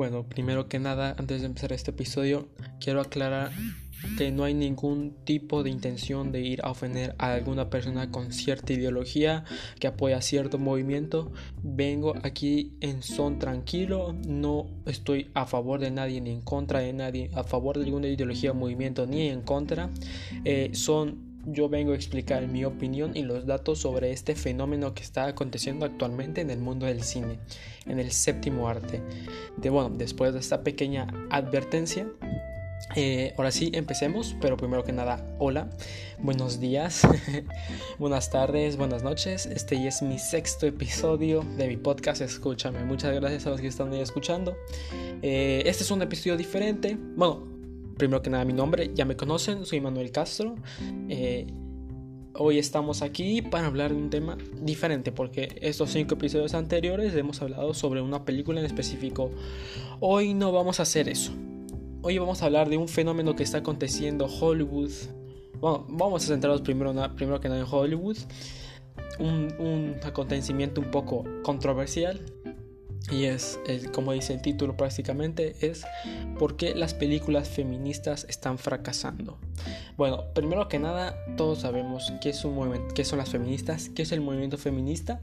Bueno, primero que nada, antes de empezar este episodio, quiero aclarar que no hay ningún tipo de intención de ir a ofender a alguna persona con cierta ideología que apoya cierto movimiento. Vengo aquí en son tranquilo, no estoy a favor de nadie ni en contra de nadie, a favor de ninguna ideología o movimiento ni en contra. Eh, son yo vengo a explicar mi opinión y los datos sobre este fenómeno que está aconteciendo actualmente en el mundo del cine, en el séptimo arte. De bueno, después de esta pequeña advertencia, eh, ahora sí, empecemos, pero primero que nada, hola, buenos días, buenas tardes, buenas noches. Este ya es mi sexto episodio de mi podcast, escúchame. Muchas gracias a los que están ahí escuchando. Eh, este es un episodio diferente. Bueno, primero que nada, mi nombre, ya me conocen, soy Manuel Castro. Eh, hoy estamos aquí para hablar de un tema diferente, porque estos cinco episodios anteriores hemos hablado sobre una película en específico. Hoy no vamos a hacer eso. Hoy vamos a hablar de un fenómeno que está aconteciendo en Hollywood. Bueno, vamos a centrarnos primero, primero que nada en Hollywood. Un, un acontecimiento un poco controversial. Y es, como dice el título prácticamente, es por qué las películas feministas están fracasando. Bueno, primero que nada, todos sabemos qué, es un qué son las feministas, qué es el movimiento feminista.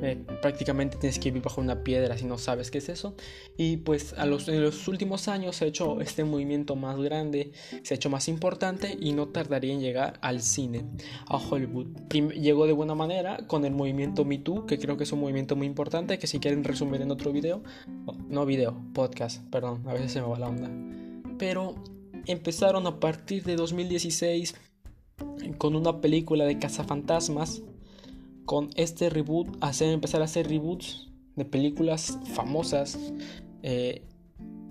Eh, prácticamente tienes que vivir bajo una piedra si no sabes qué es eso. Y pues los, en los últimos años se ha hecho este movimiento más grande, se ha hecho más importante y no tardaría en llegar al cine, a Hollywood. llegó de buena manera con el movimiento Me Too, que creo que es un movimiento muy importante, que si quieren resumir en otro video, no video, podcast, perdón, a veces se me va la onda. Pero empezaron a partir de 2016 con una película de cazafantasmas con este reboot, hacer, empezar a hacer reboots de películas famosas eh,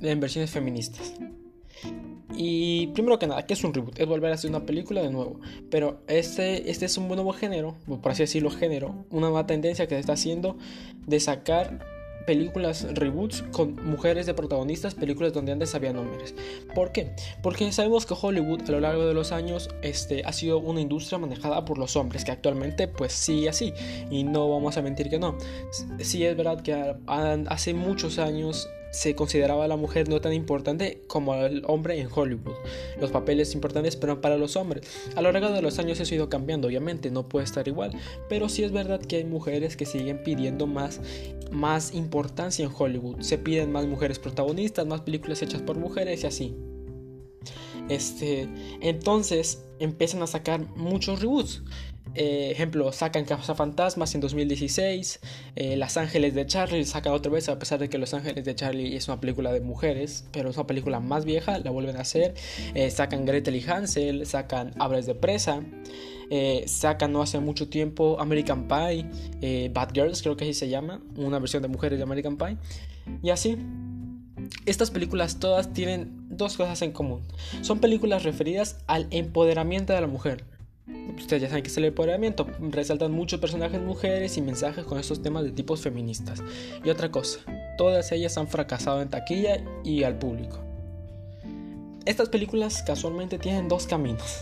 en versiones feministas. Y primero que nada, ¿qué es un reboot? Es volver a hacer una película de nuevo. Pero este, este es un nuevo género, por así decirlo, género, una nueva tendencia que se está haciendo de sacar películas reboots con mujeres de protagonistas, películas donde antes había hombres. ¿Por qué? Porque sabemos que Hollywood a lo largo de los años este, ha sido una industria manejada por los hombres, que actualmente pues sigue así, y no vamos a mentir que no. Sí es verdad que hace muchos años se consideraba a la mujer no tan importante como el hombre en Hollywood. Los papeles importantes pero para los hombres. A lo largo de los años eso ha ido cambiando, obviamente, no puede estar igual. Pero sí es verdad que hay mujeres que siguen pidiendo más, más importancia en Hollywood. Se piden más mujeres protagonistas, más películas hechas por mujeres y así. Este, entonces empiezan a sacar muchos reboots. Eh, ejemplo, sacan Casa Fantasmas en 2016. Eh, Las Ángeles de Charlie sacan otra vez, a pesar de que Los Ángeles de Charlie es una película de mujeres, pero es una película más vieja, la vuelven a hacer. Eh, sacan Gretel y Hansel, sacan Abres de Presa. sacan no hace mucho tiempo American Pie, Bad Girls, creo que así se llama, una versión de mujeres de American Pie. Y así. Estas películas todas tienen dos cosas en común. Son películas referidas al empoderamiento de la mujer ustedes ya saben que es el empoderamiento, resaltan muchos personajes mujeres y mensajes con estos temas de tipos feministas. Y otra cosa, todas ellas han fracasado en taquilla y al público. Estas películas casualmente tienen dos caminos.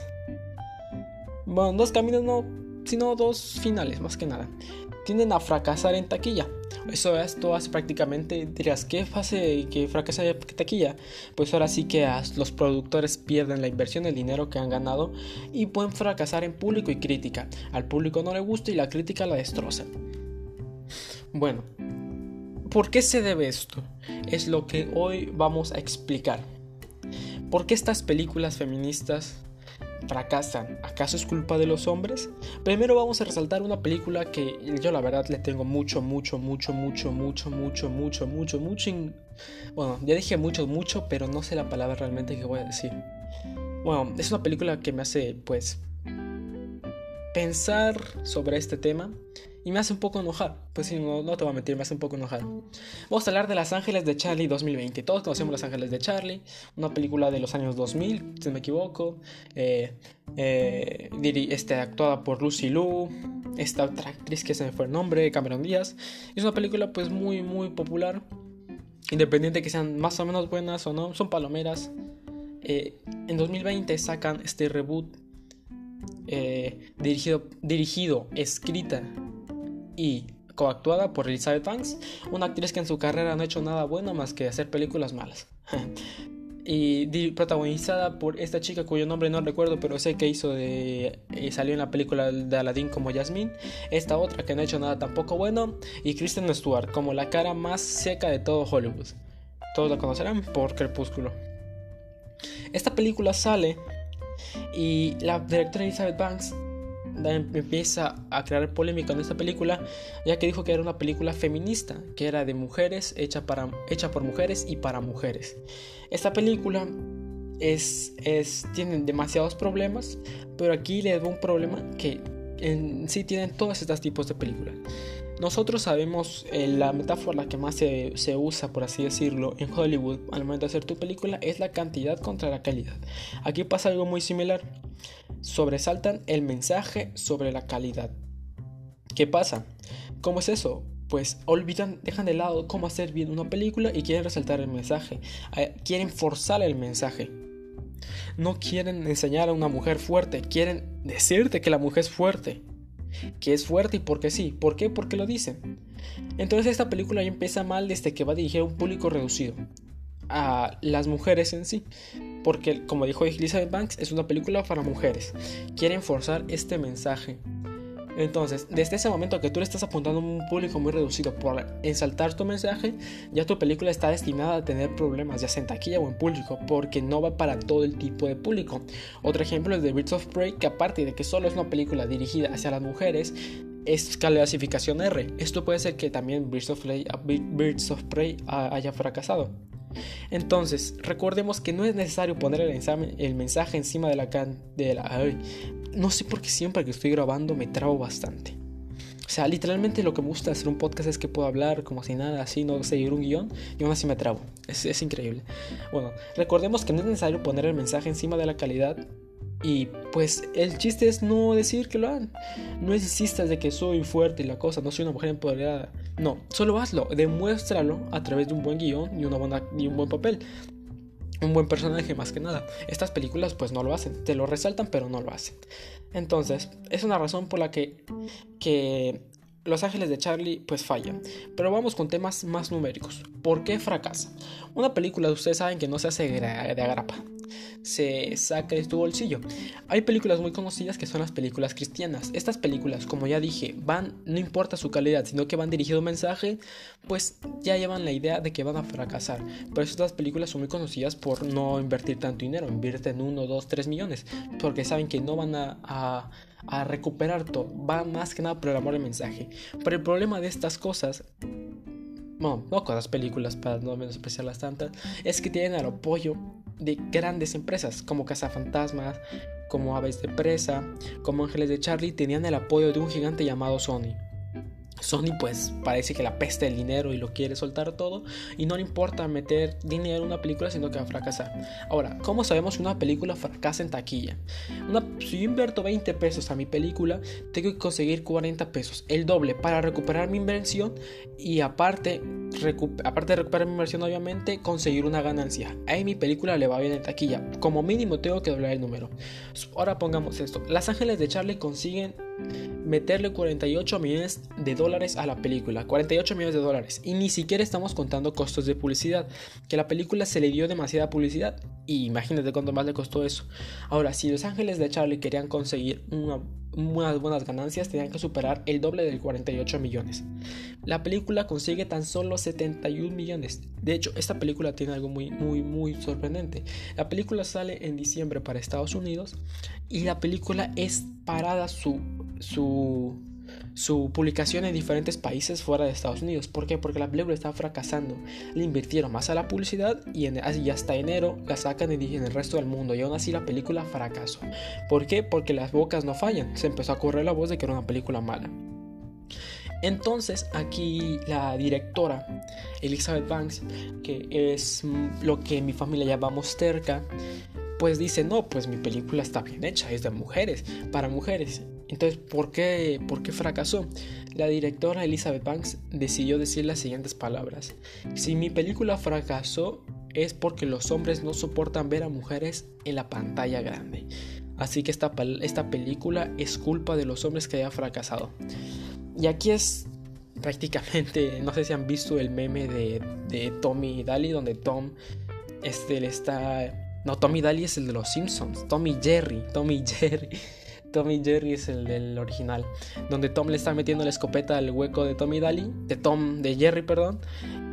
Bueno, dos caminos no, sino dos finales más que nada. Tienden a fracasar en taquilla eso esto hace prácticamente, dirás, ¿qué fase que fracasa de taquilla? Pues ahora sí que los productores pierden la inversión, el dinero que han ganado y pueden fracasar en público y crítica. Al público no le gusta y la crítica la destroza. Bueno, ¿por qué se debe esto? Es lo que hoy vamos a explicar. ¿Por qué estas películas feministas fracasan, ¿acaso es culpa de los hombres? Primero vamos a resaltar una película que yo la verdad le tengo mucho, mucho, mucho, mucho, mucho, mucho, mucho, mucho, mucho... Bueno, ya dije mucho, mucho, pero no sé la palabra realmente que voy a decir. Bueno, es una película que me hace, pues, pensar sobre este tema y me hace un poco enojar. Pues sí, no, te voy a mentir, me hace un poco enojar. Vamos a hablar de Las Ángeles de Charlie 2020. Todos conocemos Las Ángeles de Charlie, una película de los años 2000, si no me equivoco. Eh, eh, este, actuada por Lucy Liu, esta otra actriz que se me fue el nombre, Cameron Díaz. Es una película pues muy, muy popular. Independiente de que sean más o menos buenas o no, son palomeras. Eh, en 2020 sacan este reboot dirigido, dirigido, escrita y coactuada por Elizabeth Banks, una actriz que en su carrera no ha hecho nada bueno más que hacer películas malas. y protagonizada por esta chica cuyo nombre no recuerdo, pero sé que hizo de eh, salió en la película de Aladdin como Jasmine, esta otra que no ha hecho nada tampoco bueno y Kristen Stewart como la cara más seca de todo Hollywood. Todos la conocerán por Crepúsculo. Esta película sale y la directora Elizabeth Banks empieza a crear polémica en esta película, ya que dijo que era una película feminista, que era de mujeres, hecha, para, hecha por mujeres y para mujeres. Esta película es, es, tiene demasiados problemas, pero aquí le doy un problema que en sí tienen todos estos tipos de películas. Nosotros sabemos eh, la metáfora que más se, se, usa, por así decirlo, en Hollywood al momento de hacer tu película es la cantidad contra la calidad. Aquí pasa algo muy similar sobresaltan el mensaje sobre la calidad. ¿Qué pasa? ¿Cómo es eso? Pues olvidan, dejan de lado cómo hacer bien una película y quieren resaltar el mensaje. Eh, quieren forzar el mensaje. No quieren enseñar a una mujer fuerte, quieren decirte que la mujer es fuerte. Que es fuerte y porque sí. ¿Por qué? Porque lo dicen. Entonces esta película ya empieza mal desde que va a dirigir a un público reducido. A las mujeres en sí porque como dijo Elizabeth Banks, es una película para mujeres. Quieren forzar este mensaje. Entonces, desde ese momento que tú le estás apuntando a un público muy reducido por ensaltar tu mensaje, ya tu película está destinada a tener problemas, ya sea en taquilla o en público, porque no va para todo el tipo de público. Otro ejemplo es de Birds of Prey, que aparte de que solo es una película dirigida hacia las mujeres, es clasificación R. Esto puede ser que también Birds of Prey haya fracasado. Entonces, recordemos que no es necesario poner el, mensaje encima de la can no sé por qué siempre que estoy grabando me trabo bastante. O sea, literalmente lo que me gusta hacer un podcast es que puedo hablar como si nada, así, no seguir un guion y aún así me trabo. Es, es increíble. Bueno, recordemos que no es necesario poner el mensaje encima de la calidad y pues el chiste es no decir que lo hagan. No insistas de que soy fuerte y la cosa, no soy una mujer empoderada. No, solo hazlo, demuéstralo a través de un buen guion y, un buen papel. Un buen personaje más que nada. Estas películas pues no lo hacen, te lo resaltan pero no lo hacen. Entonces, es una razón por la que, que los Ángeles de Charlie pues fallan. Pero vamos con temas más numéricos. ¿Por qué fracasa? Una película ustedes saben que no se hace de agrapa se saca de tu bolsillo. Hay películas muy conocidas que son las películas cristianas. Estas películas, como ya dije, van, no importa su calidad, sino que van dirigido un mensaje, pues ya llevan la idea de que van a fracasar. Pero estas películas son muy conocidas por no invertir tanto dinero, invierten 1, 2, 3 millones, porque saben que no van a, a recuperar todo. Va más que nada por el mensaje. Pero el problema de estas cosas bueno, no con las películas para no menospreciarlas tantas, es que tienen el apoyo de grandes empresas como Cazafantasmas, como Aves de Presa, como Ángeles de Charlie, tenían el apoyo de un gigante llamado Sony. Sony pues parece que la peste el dinero y lo quiere soltar todo y no le importa meter dinero en una película sino que va a fracasar. Ahora, ¿cómo sabemos que una película fracasa en taquilla? si yo invierto 20 pesos a mi película, tengo que conseguir 40 pesos, el doble para recuperar mi inversión y aparte, aparte de recuperar mi inversión obviamente, conseguir una ganancia. Ahí mi película le va bien en taquilla. Como mínimo tengo que doblar el número. Ahora pongamos esto. Las Ángeles de Charlie consiguen meterle 48 millones de dólares a la película. 48 millones de dólares. Y ni siquiera estamos contando costos de publicidad. Que la película se le dio demasiada publicidad. Y imagínate cuánto más le costó eso. Ahora, si Los Ángeles de Charlie querían conseguir una, unas buenas ganancias, tenían que superar el doble del 48 millones. La película consigue tan solo 71 millones. De hecho, esta película tiene algo muy, muy, muy sorprendente. La película sale en diciembre para Estados Unidos y la película es parada su su, su publicación en diferentes países fuera de Estados Unidos. ¿Por qué? Porque la película está fracasando. Le invirtieron más a la publicidad y, en, hasta enero la sacan en, el resto del mundo. Y aún así la película fracasó. ¿Por qué? Porque las bocas no fallan. Se empezó a correr la voz de que era una película mala. Entonces aquí la directora Elizabeth Banks, que es lo que en mi familia llamamos terca, pues dice, no, pues mi película está bien hecha, es de mujeres, para mujeres. Entonces, ¿por qué, ¿por qué fracasó? La directora Elizabeth Banks decidió decir las siguientes palabras. Si mi película fracasó es porque los hombres no soportan ver a mujeres en la pantalla grande. Así que esta, esta película es culpa de los hombres que haya fracasado. Y aquí es prácticamente, no sé si han visto el meme de, de Tommy Daly, donde Tom este, está... No, Tommy Daly es el de los Simpsons, Tommy Jerry, Tommy Jerry. Tommy Jerry es el del original, donde Tom le está metiendo la escopeta al hueco de Tommy Daly, de Tom, de Jerry, perdón,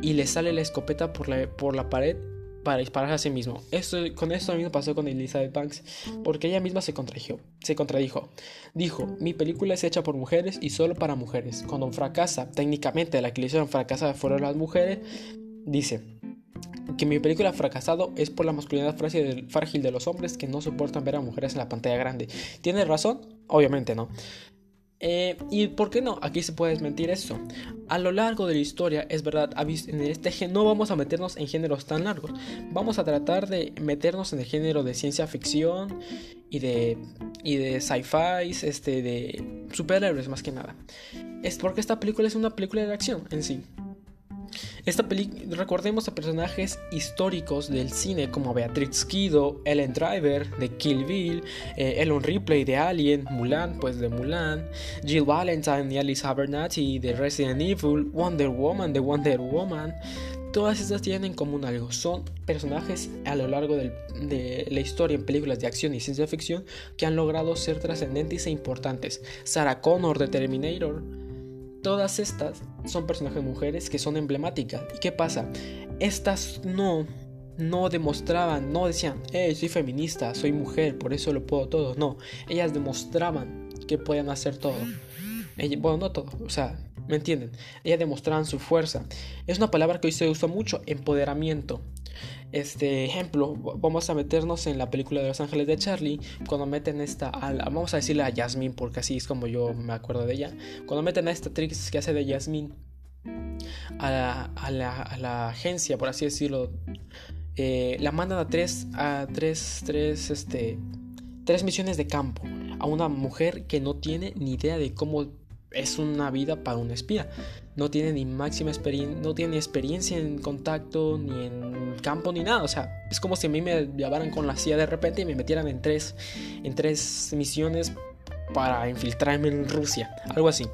y le sale la escopeta por la, por la pared para dispararse a sí mismo. Esto, con esto mismo pasó con Elizabeth Banks, porque ella misma se contradijo, se contradijo. Dijo, mi película es hecha por mujeres y solo para mujeres. Cuando fracasa, técnicamente la que le hicieron fracasar fueron las mujeres, dice que mi película ha fracasado es por la masculinidad frágil de los hombres que no soportan ver a mujeres en la pantalla grande. ¿Tiene razón? Obviamente no. Eh, ¿Y por qué no? Aquí se puede desmentir eso. A lo largo de la historia, es verdad, en este no vamos a meternos en géneros tan largos. Vamos a tratar de meternos en el género de ciencia ficción y de, y de sci-fi, este, de superhéroes más que nada. Es porque esta película es una película de acción en sí. Esta película, recordemos a personajes históricos del cine como Beatrix Kido, Ellen Driver de Kill Bill, eh, Ellen Ripley de Alien, Mulan pues de Mulan, Jill Valentine y Alice Abernathy de Resident Evil, Wonder Woman de Wonder Woman. Todas estas tienen en común algo, son personajes a lo largo de la historia en películas de acción y ciencia ficción que han logrado ser trascendentes e importantes. Sarah Connor de Terminator, Todas estas son personajes mujeres que son emblemáticas. ¿Y qué pasa? Estas no, no demostraban, no decían, eh, soy feminista, soy mujer, por eso lo puedo todo. No, ellas demostraban que podían hacer todo. bueno, no todo, o sea, ¿me entienden? Ellas demostraban su fuerza. Es una palabra que hoy se usa mucho, empoderamiento. Este ejemplo, vamos a meternos en la película de Los Ángeles de Charlie, cuando meten esta, vamos a decirle a Jasmine, porque así es como yo me acuerdo de ella, cuando meten a esta Trix que hace de Jasmine a la, a la, agencia, por así decirlo, eh, la mandan a tres, a tres, tres, este, tres misiones de campo, a una mujer que no tiene ni idea de cómo es una vida para un espía. No tiene ni máxima experiencia, no tiene experiencia en contacto, ni en campo, ni nada. O sea, es como si a mí me llevaran con la CIA de repente y me metieran en tres, en tres misiones para infiltrarme en Rusia, algo así.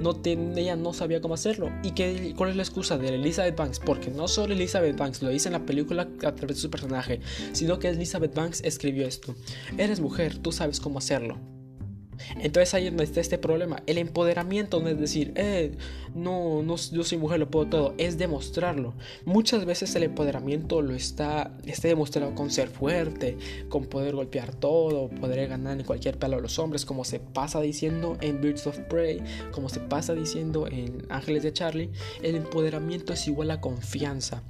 No ella no sabía cómo hacerlo. ¿Y qué, cuál es la excusa de Elizabeth Banks? Porque no solo Elizabeth Banks lo dice en la película a través de su personaje, sino que Elizabeth Banks escribió esto. Eres mujer, tú sabes cómo hacerlo. Entonces ahí es donde está este problema. El empoderamiento no es decir, eh, no, yo soy mujer, lo puedo todo. Es demostrarlo. Muchas veces el empoderamiento lo está, está demostrado con ser fuerte, con poder golpear todo, poder ganar en cualquier pelo a los hombres, como se pasa diciendo en Birds of Prey, como se pasa diciendo en Ángeles de Charlie. El empoderamiento es igual a confianza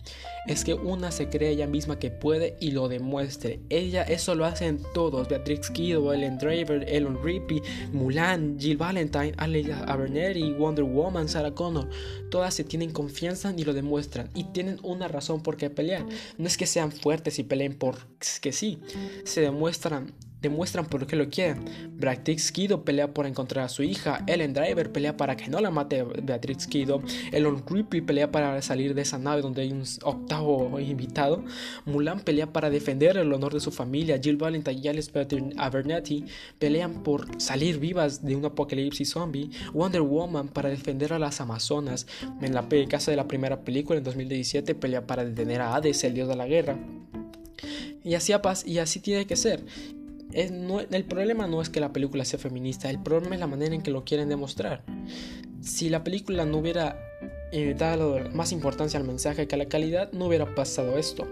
es que una se cree ella misma que puede y lo demuestre. Ella eso lo hacen todos, Beatrix Kido, Ellen Driver, Ellen Rippey, Mulan, Jill Valentine, Alia Abernethy, Wonder Woman, Sarah Connor. Todas se tienen confianza y lo demuestran y tienen una razón por qué pelear. No es que sean fuertes y peleen porque sí, se demuestran demuestran por qué lo quieren. Beatrix Kido pelea por encontrar a su hija, Ellen Driver pelea para que no la mate Beatrix Kido, Elon Ripley pelea para salir de esa nave donde hay un octavo invitado, Mulan pelea para defender el honor de su familia, Jill Valentine y Alice Abernathy pelean por salir vivas de un apocalipsis zombie, Wonder Woman para defender a las Amazonas, en la casa de la primera película en 2017 pelea para detener a Hades, el dios de la guerra. Y así, y así tiene que ser el problema no es que la película sea feminista, el problema es la manera en que lo quieren demostrar. Si la película no hubiera eh, dado más importancia al mensaje que a la calidad, no hubiera pasado esto.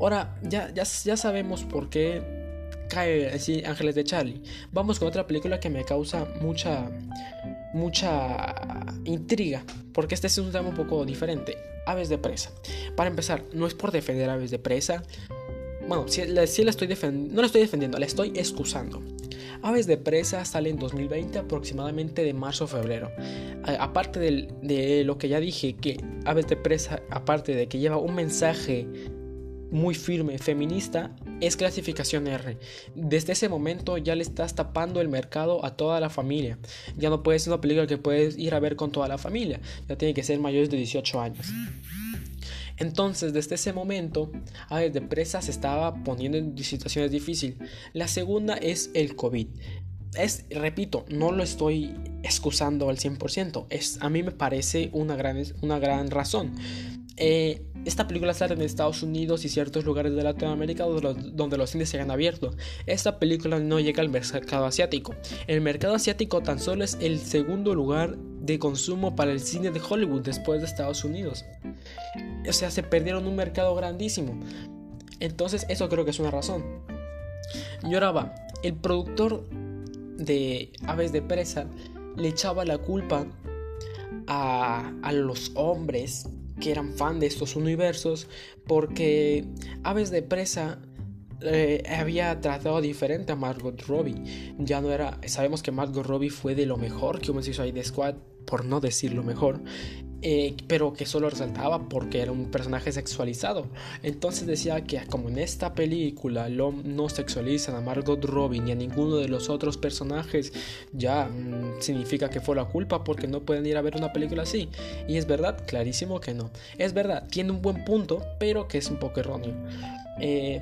Ahora, ya, ya, ya sabemos por qué cae así Ángeles de Charlie. Vamos con otra película que me causa mucha, mucha intriga, porque este es un tema un poco diferente. Aves de presa. Para empezar, no es por defender aves de presa, bueno, si la, estoy no la estoy defendiendo, la estoy excusando. Aves de presa sale en 2020 aproximadamente de marzo a febrero. aparte de lo que ya dije, que Aves de presa, aparte de que lleva un mensaje muy firme feminista, es clasificación R. Desde ese momento ya le estás tapando el mercado a toda la familia. Ya no puede ser una película que puedes ir a ver con toda la familia. Ya tiene que ser mayores de 18 años. Entonces, desde ese momento, Aves de Presa se estaba poniendo en situaciones difíciles. La segunda es el COVID. es, repito, no lo estoy excusando al 100%. Es, a mí me parece una gran, una gran razón. Eh, esta película sale en Estados Unidos y ciertos lugares de Latinoamérica donde los, cines se han abierto. Esta película no llega al mercado asiático. El mercado asiático tan solo es el segundo lugar de consumo para el cine de Hollywood después de Estados Unidos. O sea, se perdieron un mercado grandísimo. Entonces eso creo que es una razón. Va, el productor de Aves de Presa le echaba la culpa a, a los hombres que eran fan de estos universos porque Aves de Presa eh, había tratado diferente a Margot Robbie. Ya no era. Sabemos que Margot Robbie fue de lo mejor que ahí de Squad, por no decir lo mejor. Eh, pero que solo resaltaba porque era un personaje sexualizado. Entonces decía que como en esta película no sexualizan a Margot Robbie ni a ninguno de los otros personajes, ya mm, significa que fue la culpa porque no pueden ir a ver una película así. Y es verdad, clarísimo que no. Es verdad, tiene un buen punto, pero que es un poco erróneo. Eh,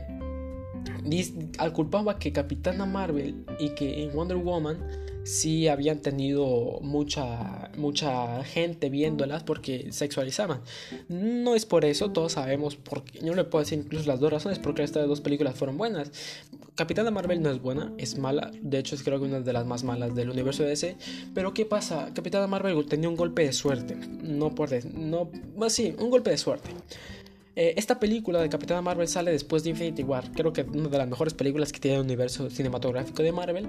al culpaba que Capitana Marvel y que en Wonder Woman sí habían tenido mucha, mucha gente viéndolas porque sexualizaban. No es por eso, todos sabemos, porque yo no le puedo decir incluso las dos razones porque estas dos películas fueron buenas. Capitana Marvel no es buena, es mala, de hecho es creo que una de las más malas del universo de DC, pero ¿qué pasa? Capitana Marvel tenía un golpe de suerte, no por... no, más sí, un golpe de suerte. Eh, esta película de Capitana Marvel sale después de Infinity War, creo que una de las mejores películas que tiene el universo cinematográfico de Marvel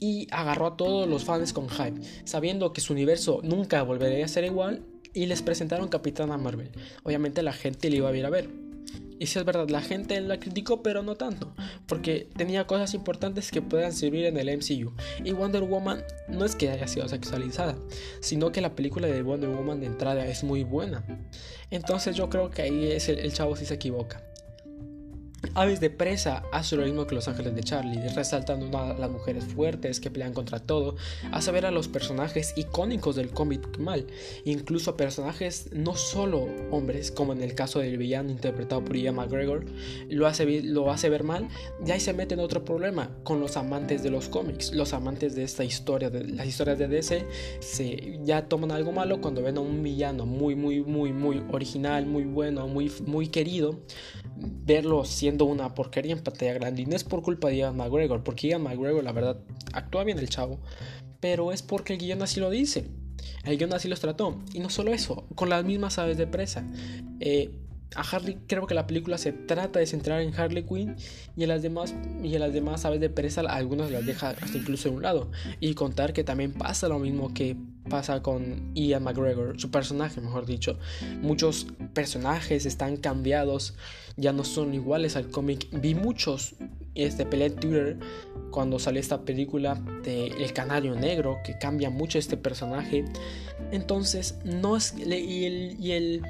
y agarró a todos los fans con hype, sabiendo que su universo nunca volvería a ser igual y les presentaron Capitana Marvel. Obviamente la gente le iba a ir a ver. Y si es verdad, la gente la criticó, pero no tanto, porque tenía cosas importantes que puedan servir en el MCU. Y Wonder Woman no es que haya sido sexualizada, sino que la película de Wonder Woman de entrada es muy buena. Entonces yo creo que ahí es el, el chavo si se equivoca. Aves de Presa hace lo mismo que Los Ángeles de Charlie, resaltando a las mujeres fuertes que pelean contra todo, hace ver a los personajes icónicos del cómic mal, incluso a personajes no solo hombres, como en el caso del villano interpretado por Ian McGregor, lo hace, lo hace ver mal, y ahí se mete en otro problema con los amantes de los cómics, los amantes de esta historia, de las historias de DC, se ya toman algo malo cuando ven a un villano muy, muy, muy, muy original, muy bueno, muy, muy querido, verlo siendo una porquería en pantalla grande. Y no es por culpa de Ian McGregor, porque Ian McGregor, la verdad, actúa bien el chavo. Pero es porque el guion así lo dice. El guion así los trató. Y no solo eso, con las mismas aves de presa. Eh, a Harley, creo que la película se trata de centrar en Harley Quinn y en las demás, y en las demás aves de presa, algunas las deja hasta incluso de un lado. Y contar que también pasa lo mismo que pasa con Ian McGregor, su personaje, mejor dicho. Muchos personajes están cambiados, ya no son iguales al cómic. Vi muchos este, pelea en cuando sale esta película de El Canario Negro, que cambia mucho este personaje. Entonces, no es. Y y el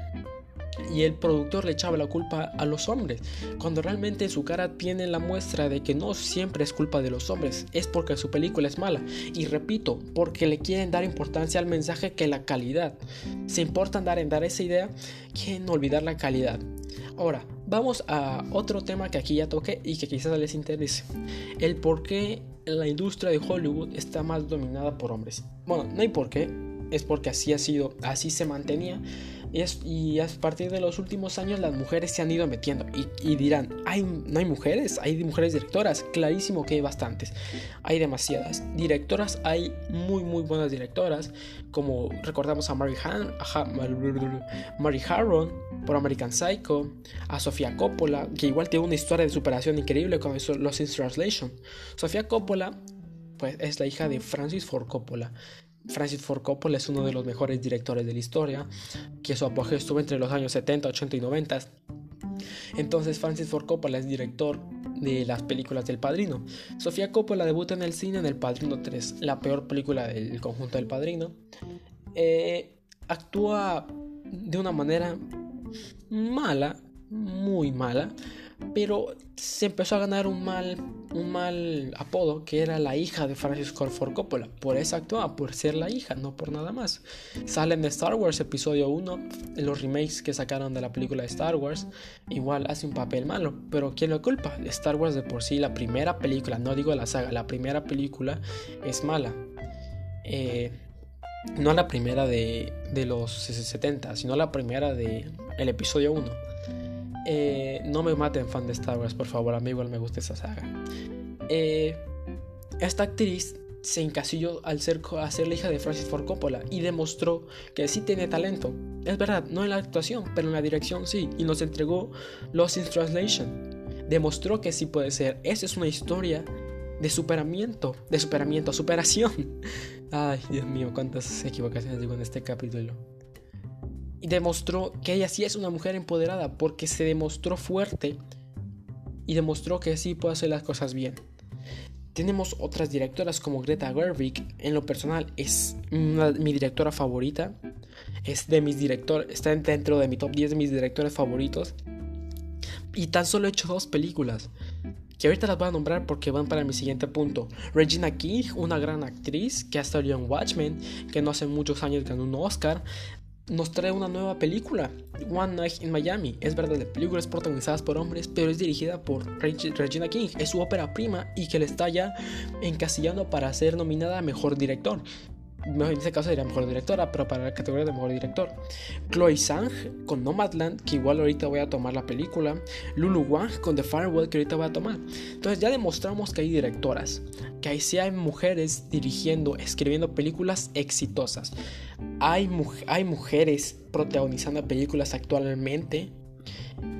y el productor le echaba la culpa a los hombres, cuando realmente en su cara tiene la muestra de que no siempre es culpa de los hombres, es porque su película es mala. Y repito, porque le quieren dar importancia al mensaje que la calidad. Se importa dar en dar esa idea, quieren olvidar la calidad. Ahora, vamos a otro tema que aquí ya toqué y que quizás les interese. El por qué la industria de Hollywood está más dominada por hombres. Bueno, no hay por qué, es porque así ha sido, así se mantenía y, a partir de los últimos años las mujeres se han ido metiendo. Y, dirán, ¿hay, ¿no hay mujeres? Hay mujeres directoras. Clarísimo que hay bastantes. Hay demasiadas. Directoras, hay muy, muy buenas directoras. Como recordamos a Mary, Han, Mary Harron por American Psycho. A Sofía Coppola, que igual tiene una historia de superación increíble con Los in Translation. Sofía Coppola pues, es la hija de Francis Ford Coppola Francis Ford Coppola es uno de los mejores directores de la historia, que su apogeo estuvo entre los años 70, 80 y 90. Entonces Francis Ford Coppola es director de las películas del Padrino. Sofía Coppola debuta en el cine en El Padrino 3, la peor película del conjunto del Padrino. Eh, actúa de una manera mala, muy mala, pero se empezó a ganar un mal, un mal apodo que era la hija de Francis Ford Coppola. Por eso actúa, por ser la hija, no por nada más. Sale en Star Wars Episodio 1, en los remakes que sacaron de la película de Star Wars, igual hace un papel malo, pero ¿quién lo culpa? Star Wars de por sí, la primera película, no digo la saga, la primera película es mala. Eh, no la primera de, de los 70, sino la primera de el episodio 1 eh, no me maten fan de Star Wars, por favor, a mí igual me gusta esa saga. Eh, esta actriz se encasilló al ser, a ser la hija de Francis Ford Coppola y demostró que sí tiene talento. Es verdad, no en la actuación, pero en la dirección sí. Y nos entregó Lost in Translation. Demostró que sí puede ser. Esa es una historia de superamiento, de superamiento, superación. Ay, Dios mío, cuántas equivocaciones digo en este capítulo demostró que ella sí es una mujer empoderada porque se demostró fuerte y demostró que sí puede hacer las cosas bien. Tenemos otras directoras como Greta Gerwig, en lo personal es mi directora favorita, es de mis directores, está dentro de mi top 10 de mis directores favoritos. Y tan solo he hecho dos películas, que ahorita las voy a nombrar porque van para mi siguiente punto. Regina King, una gran actriz que ha estado en Watchmen, que no hace muchos años ganó un Oscar nos trae una nueva película, One Night in Miami. Es verdad, la película es protagonizada por hombres, pero es dirigida por Regina King. Es su ópera prima y que le está ya encasillando para ser nominada a Mejor Director en este caso sería mejor directora, pero para la categoría de mejor director. Chloe Sang con Nomadland, que igual ahorita voy a tomar la película. Lulu Wang con The Firewall, que ahorita voy a tomar. Entonces ya demostramos que hay directoras, que hay, sí hay mujeres dirigiendo, escribiendo películas exitosas. Hay, hay mujeres protagonizando películas actualmente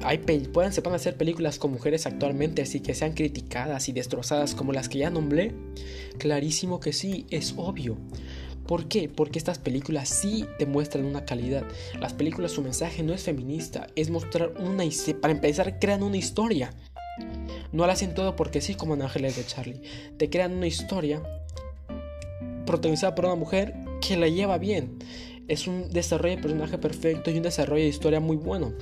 hay pueden, se hacer películas con mujeres actualmente así que sean criticadas y destrozadas como las que ya nombré. Clarísimo que sí, es obvio. ¿Por qué? Porque estas películas sí demuestran una calidad. Las películas, su mensaje no es feminista, es mostrar una... Para empezar, crean una historia. No la hacen todo porque sí, como en Ángeles de Charlie. Te crean una historia protagonizada por una mujer que la lleva bien. Es un desarrollo de personaje perfecto y un desarrollo de historia muy bueno.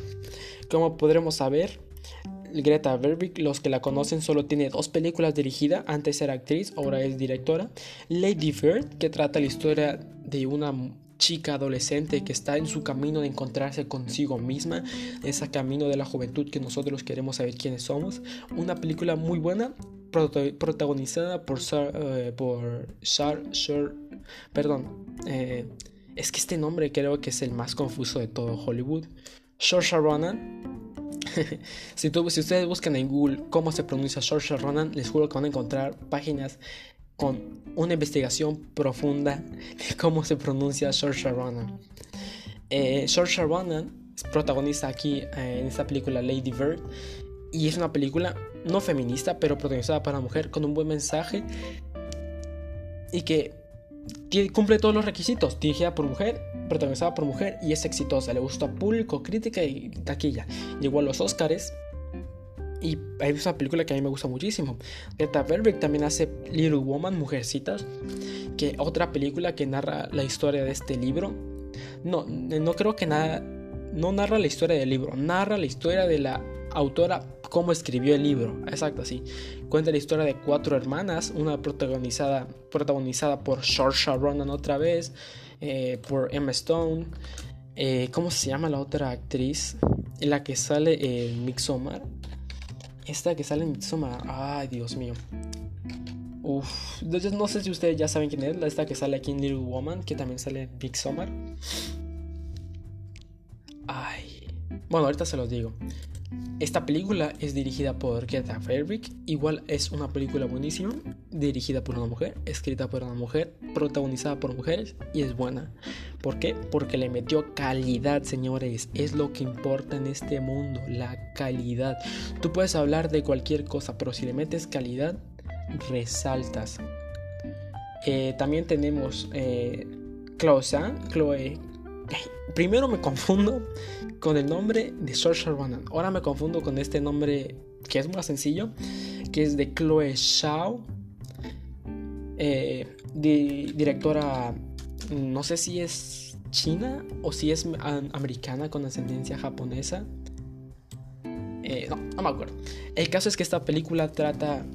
Como podremos saber, Greta Verbeek, los que la conocen, solo tiene dos películas dirigidas. Antes era actriz, ahora es directora. Lady Bird, que trata la historia de una chica adolescente que está en su camino de encontrarse consigo misma, ese camino de la juventud que nosotros queremos saber quiénes somos. Una película muy buena, protagonizada por, eh, por Char, perdón, eh, es que este nombre creo que es el más confuso de todo Hollywood. Saoirse Ronan si, ustedes buscan en Google cómo se pronuncia Saoirse Ronan, les juro que van a encontrar páginas con una investigación profunda de cómo se pronuncia Saoirse Ronan. Eh, Saoirse Ronan protagoniza aquí eh, en esta película Lady Bird y es una película no feminista, pero protagonizada para mujer con un buen mensaje y que cumple todos los requisitos. Dirigida por mujer, protagonizada por mujer y es exitosa. Le gusta público, crítica y taquilla. Llegó a los Oscars y hay una película que a mí me gusta muchísimo. Greta Gerwig también hace Little Woman, Mujercitas, que otra película que narra la historia de este libro. No, no creo que nada, no narra la historia del libro, narra la historia de la autora cómo escribió el libro. Exacto, así. Cuenta la historia de cuatro hermanas, una protagonizada, protagonizada por Saoirse Ronan otra vez, eh, por Emma Stone. Eh, ¿Cómo se llama la otra actriz? La que sale en Midsommar. Esta que sale en Midsommar. Ay, Dios mío. Uf, no sé si ustedes ya saben quién es. Esta que sale aquí en Little Woman, que también sale en Midsommar. Ay. Bueno, ahorita se los digo. Esta película es dirigida por Greta Gerwig, igual es una película buenísima, dirigida por una mujer, escrita por una mujer, protagonizada por mujeres y es buena. ¿Por qué? Porque le metió calidad, señores, es lo que importa en este mundo, la calidad. Tú puedes hablar de cualquier cosa, pero si le metes calidad, resaltas. Eh, también tenemos eh, Chloe. Primero me confundo con el nombre de Saoirse Ronan. Ahora me confundo con este nombre que es más sencillo, que es de Chloe Shao, eh, directora, no sé si es china o si es americana con ascendencia japonesa. Eh, no, no me acuerdo. El caso es que esta película trata,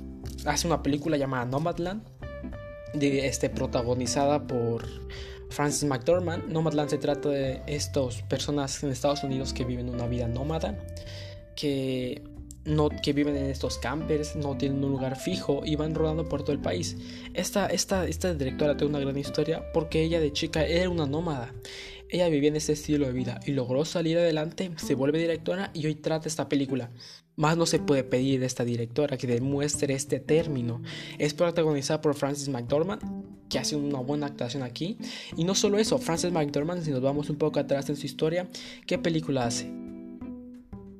hace una película llamada Nomadland, de, este, protagonizada por Francis McDormand. Nomadland se trata de estas personas en Estados Unidos que viven una vida nómada, que no, que viven en estos campers, no tienen un lugar fijo y van rodando por todo el país. Esta, esta, esta directora tiene una gran historia porque ella de chica era una nómada. Ella vivía en este estilo de vida y logró salir adelante, se vuelve directora y hoy trata esta película. Más no se puede pedir de esta directora que demuestre este término. Es protagonizada por Francis McDormand, que hace una buena actuación aquí. Y no solo eso, Francis McDormand, si nos vamos un poco atrás en su historia, ¿qué película hace?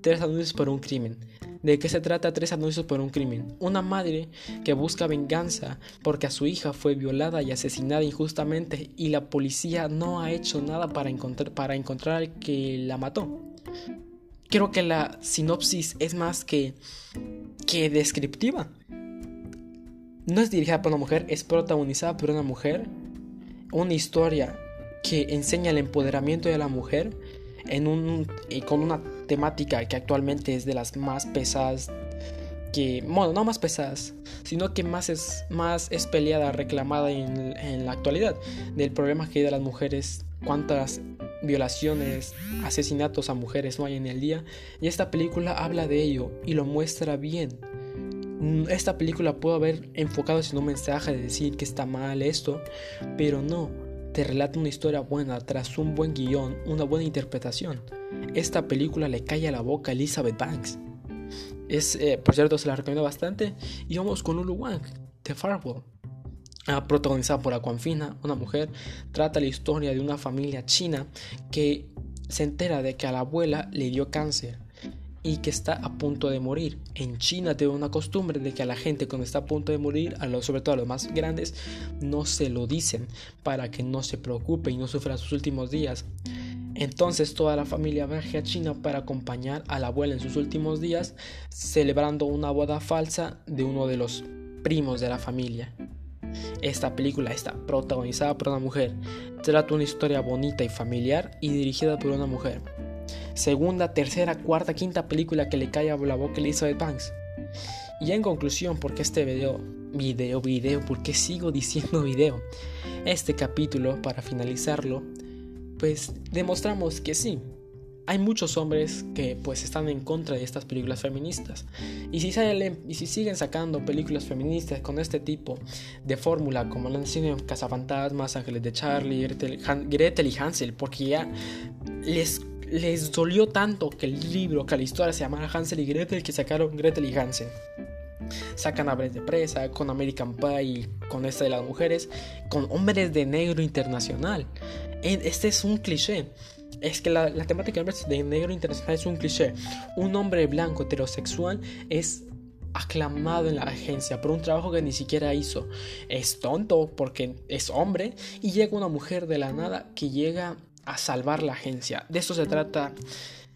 Tres anuncios por un crimen. ¿De qué se trata Tres anuncios por un crimen? Una madre que busca venganza porque a su hija fue violada y asesinada injustamente y la policía no ha hecho nada para encontrar, para encontrar al que la mató. Creo que la sinopsis es más que, que descriptiva. No es dirigida por una mujer, es protagonizada por una mujer. Una historia que enseña el empoderamiento de la mujer en un, eh, con una temática que actualmente es de las más pesadas que, bueno, no más pesadas, sino que más es, más es peleada, reclamada en, la actualidad, del problema que hay de las mujeres, cuántas violaciones, asesinatos a mujeres no hay en el día, y esta película habla de ello y lo muestra bien. Mm, esta película puede haber enfocado en un mensaje de decir que está mal esto, pero no, te relata una historia buena tras un buen guion, una buena interpretación. Esta película le cae a la boca a Elizabeth Banks. Es, eh, por cierto, se la recomiendo bastante. Y vamos con Lulu Wang, de Farwell. Ah, protagonizada por Aquanfina, una mujer, trata la historia de una familia china que se entera de que a la abuela le dio cáncer y que está a punto de morir. En China tiene una costumbre de que a la gente cuando está a punto de morir, a los, sobre todo a los más grandes, no se lo dicen para que no se preocupe y no sufra sus últimos días. Entonces toda la familia viaja a China para acompañar a la abuela en sus últimos días, celebrando una boda falsa de uno de los primos de la familia. Esta película está protagonizada por una mujer, trata una historia bonita y familiar y dirigida por una mujer segunda, tercera, cuarta, quinta película que le cae a la boca Elizabeth Banks. Y en conclusión, porque este video, video, video, porque sigo diciendo video, este capítulo, para finalizarlo, pues demostramos que sí, hay muchos hombres que pues están en contra de estas películas feministas. Y si, salen, y si siguen sacando películas feministas con este tipo de fórmula, como la han en Cazafantasmas, Ángeles de Charlie, Gretel y Hansel, porque ya les les dolió tanto que el libro, que la historia se llamara Hansel y Gretel, que sacaron Gretel y Hansel. Sacan Aves de Presa, con American Pie, con esta de las mujeres, con Hombres de Negro Internacional. Este es un cliché. Es que la, la temática de negro internacional es un cliché. Un hombre blanco heterosexual es aclamado en la agencia por un trabajo que ni siquiera hizo. Es tonto porque es hombre y llega una mujer de la nada que llega a salvar la agencia. De esto se trata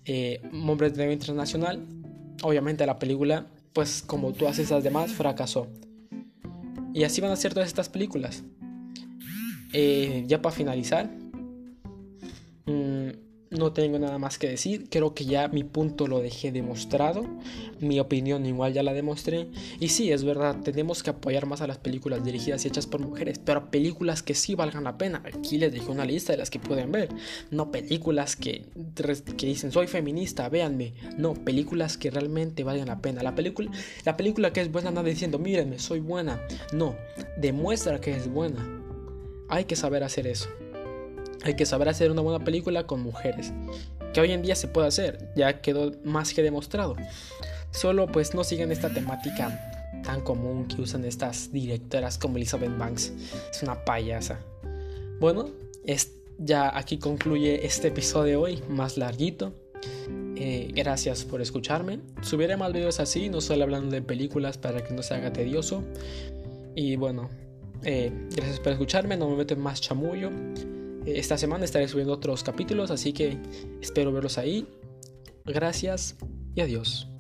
eh, Hombres de Internacional. Obviamente la película, pues como todas esas demás, fracasó. Y así van a ser todas estas películas. Eh, ya para finalizar, mm, no tengo nada más que decir. Creo que ya mi punto lo dejé demostrado. Mi opinión igual ya la demostré. Y sí, es verdad, tenemos que apoyar más a las películas dirigidas y hechas por mujeres. Pero películas que sí valgan la pena. Aquí les dejé una lista de las que pueden ver. No películas que, dicen soy feminista, véanme. No, películas que realmente valgan la pena. La película, la película que es buena nada diciendo, mírenme, soy buena. No, demuestra que es buena. Hay que saber hacer eso. Hay que saber hacer una buena película con mujeres. Que hoy en día se puede hacer, ya quedó más que demostrado. Solo pues no sigan esta temática tan común que usan estas directoras como Elizabeth Banks. Es una payasa. Bueno, es, ya aquí concluye este episodio hoy, más larguito. Eh, gracias por escucharme. Subiré más videos así, no solo hablando de películas para que no se haga tedioso. Y bueno, eh, gracias por escucharme, no me meto en más chamullo. Esta semana estaré subiendo otros capítulos, así que espero verlos ahí. Gracias y adiós.